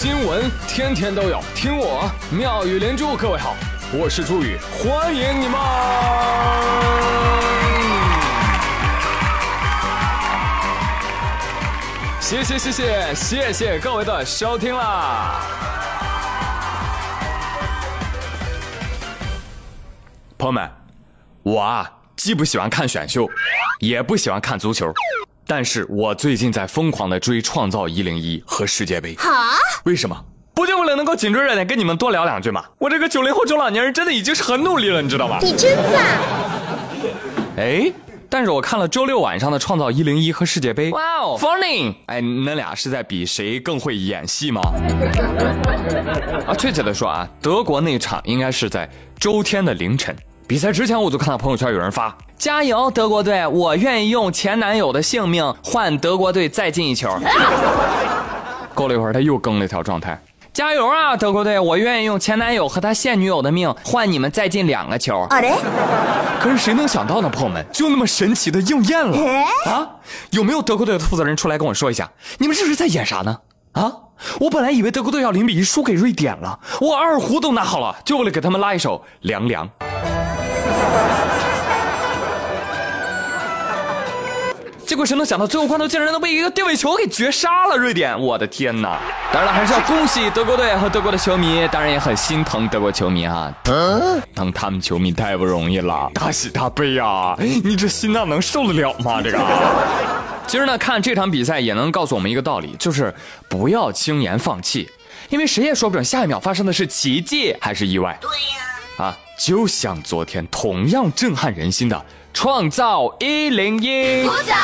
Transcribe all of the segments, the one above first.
新闻天天都有，听我妙语连珠。各位好，我是朱宇，欢迎你们！谢谢谢谢谢谢各位的收听啦！朋友们，我啊，既不喜欢看选秀，也不喜欢看足球。但是我最近在疯狂的追《创造一零一》和世界杯。啊？为什么？不就为了能够紧追热点，跟你们多聊两句吗？我这个九零后中老年人真的已经是很努力了，你知道吗？你真棒！哎，但是我看了周六晚上的《创造一零一》和世界杯。哇哦，funny！哎，那俩是在比谁更会演戏吗？啊，确切的说啊，德国那场应该是在周天的凌晨。比赛之前我就看到朋友圈有人发：“加油，德国队！我愿意用前男友的性命换德国队再进一球。”过了一会儿，他又更了一条状态：“加油啊，德国队！我愿意用前男友和他现女友的命换你们再进两个球。”可是谁能想到呢，朋友们，就那么神奇的应验了啊！有没有德国队的负责人出来跟我说一下，你们这是在演啥呢？啊！我本来以为德国队要零比一输给瑞典了，我二胡都拿好了，就为了给他们拉一首《凉凉》。结果谁能想到，最后关头竟然能被一个定位球给绝杀了瑞典！我的天哪！当然了，还是要恭喜德国队和德国的球迷，当然也很心疼德国球迷啊，嗯当他们球迷太不容易了，大喜大悲呀！你这心脏能受得了吗？这个。其实呢，看这场比赛也能告诉我们一个道理，就是不要轻言放弃，因为谁也说不准下一秒发生的是奇迹还是意外。对呀，就像昨天同样震撼人心的《创造一零一》。鼓掌。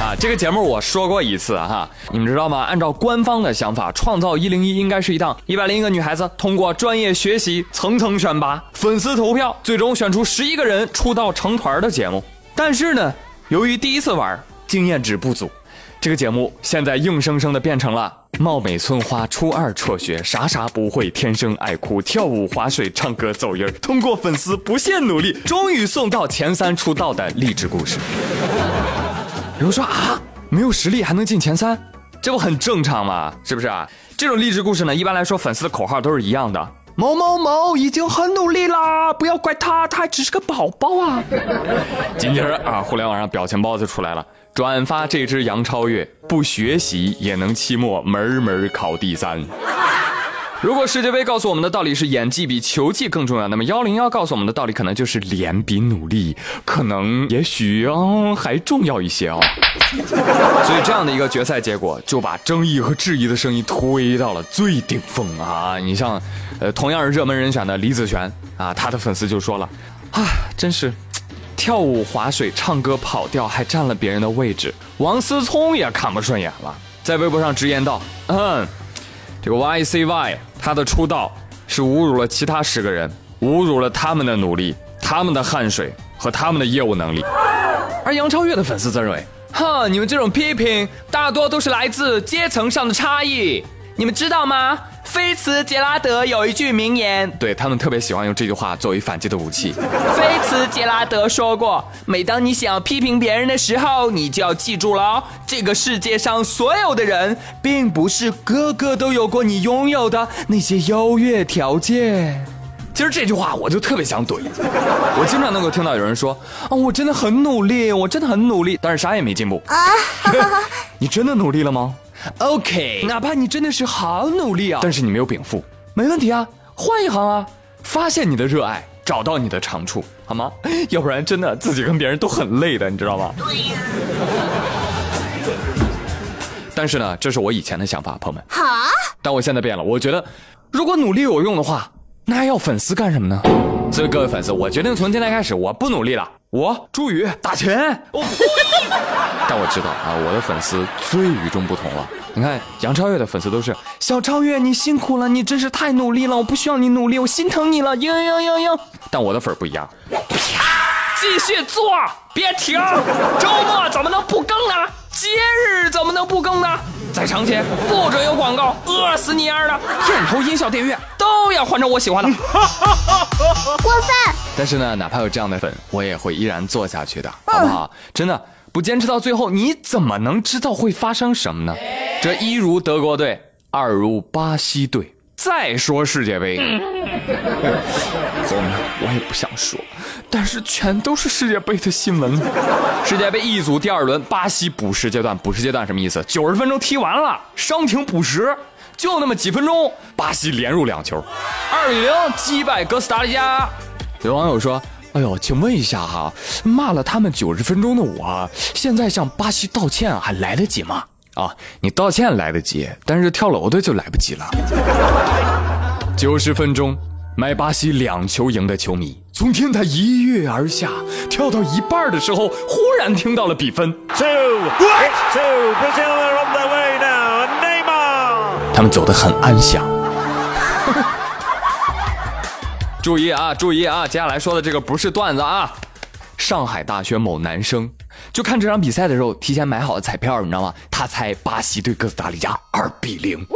啊这个节目我说过一次哈，你们知道吗？按照官方的想法，《创造一零一》应该是一档一百零一个女孩子通过专业学习、层层选拔、粉丝投票，最终选出十一个人出道成团的节目。但是呢，由于第一次玩，经验值不足，这个节目现在硬生生的变成了貌美村花初二辍学，啥啥不会，天生爱哭，跳舞、划水、唱歌、走音儿，通过粉丝不懈努力，终于送到前三出道的励志故事。有人说啊，没有实力还能进前三，这不很正常吗？是不是啊？这种励志故事呢，一般来说粉丝的口号都是一样的：某某某已经很努力啦，不要怪他，他还只是个宝宝啊。紧接着啊，互联网上表情包就出来了，转发这只杨超越，不学习也能期末门门考第三。如果世界杯告诉我们的道理是演技比球技更重要，那么幺零幺告诉我们的道理可能就是脸比努力可能也许哦还重要一些哦。所以这样的一个决赛结果就把争议和质疑的声音推到了最顶峰啊！你像，呃，同样是热门人选的李子璇啊，他的粉丝就说了，啊，真是，跳舞、划水、唱歌跑调还占了别人的位置。王思聪也看不顺眼了，在微博上直言道，嗯。这个 Y C Y 他的出道是侮辱了其他十个人，侮辱了他们的努力、他们的汗水和他们的业务能力。而杨超越的粉丝则认为，哼，你们这种批评大多都是来自阶层上的差异，你们知道吗？菲茨杰拉德有一句名言，对他们特别喜欢用这句话作为反击的武器。菲茨杰拉德说过：“每当你想要批评别人的时候，你就要记住了哦，这个世界上所有的人，并不是个个都有过你拥有的那些优越条件。”其实这句话我就特别想怼。我经常能够听到有人说：“啊，我真的很努力，我真的很努力，但是啥也没进步。”啊，你真的努力了吗？OK，哪怕你真的是好努力啊，但是你没有禀赋，没问题啊，换一行啊，发现你的热爱，找到你的长处，好吗？要不然真的自己跟别人都很累的，你知道吗？对呀。但是呢，这是我以前的想法，朋友们。好。但我现在变了，我觉得，如果努力有用的话，那还要粉丝干什么呢？所以各位粉丝，我决定从今天开始，我不努力了。我朱宇打钱，但我知道啊，我的粉丝最与众不同了。你看杨超越的粉丝都是小超越，你辛苦了，你真是太努力了，我不需要你努力，我心疼你了，嘤嘤嘤嘤。但我的粉不一样，继续做，别停，周末怎么能不更呢？节日怎么能不更呢？再长街不准有广告，饿死你丫的！片头音效、电乐都要换成我喜欢的。过分。但是呢，哪怕有这样的粉，我也会依然做下去的，好不好？真的。不坚持到最后，你怎么能知道会发生什么呢？这一如德国队，二如巴西队。再说世界杯，后面我也不想说，但是全都是世界杯的新闻。世界杯一组第二轮，巴西补时阶段，补时阶段什么意思？九十分钟踢完了，伤停补时，就那么几分钟，巴西连入两球，二比零击败哥斯达黎加。有网友说：“哎呦，请问一下哈，骂了他们九十分钟的我，现在向巴西道歉还来得及吗？”啊，你道歉来得及，但是跳楼的就来不及了。九十分钟，买巴西两球赢的球迷从天台一跃而下，跳到一半的时候，忽然听到了比分。Two, two, Brazil are on their way now. Neymar，他们走得很安详。注意啊，注意啊，接下来说的这个不是段子啊。上海大学某男生就看这场比赛的时候，提前买好了彩票，你知道吗？他猜巴西对哥斯达黎加二比零，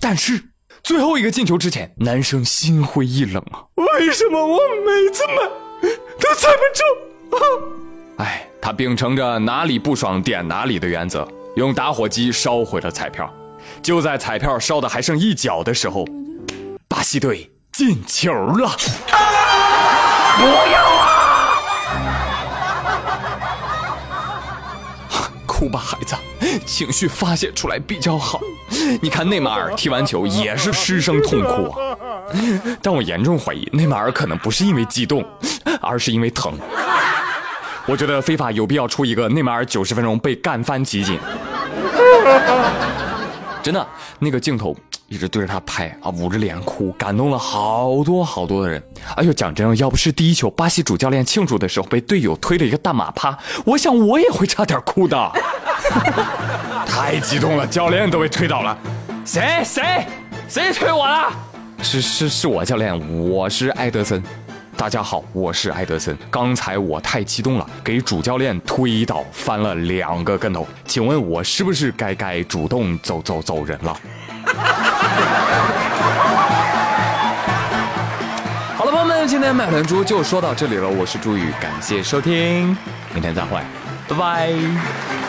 但是最后一个进球之前，男生心灰意冷啊！为什么我每次买都猜不中？啊哎，他秉承着哪里不爽点哪里的原则，用打火机烧毁了彩票。就在彩票烧的还剩一角的时候，巴西队进球了！不要啊！哭吧，孩子，情绪发泄出来比较好。你看内马尔踢完球也是失声痛哭，但我严重怀疑内马尔可能不是因为激动，而是因为疼。我觉得非法有必要出一个内马尔九十分钟被干翻集锦。真的，那个镜头。一直对着他拍啊，捂着脸哭，感动了好多好多的人。哎呦，讲真，要不是第一球巴西主教练庆祝的时候被队友推了一个大马趴，我想我也会差点哭的。太激动了，教练都被推倒了。谁谁谁推我了？是是是我教练，我是埃德森。大家好，我是埃德森。刚才我太激动了，给主教练推倒翻了两个跟头。请问我是不是该该主动走走走人了？好了，朋友们，今天麦团猪就说到这里了。我是朱宇，感谢收听，明天再会，拜拜。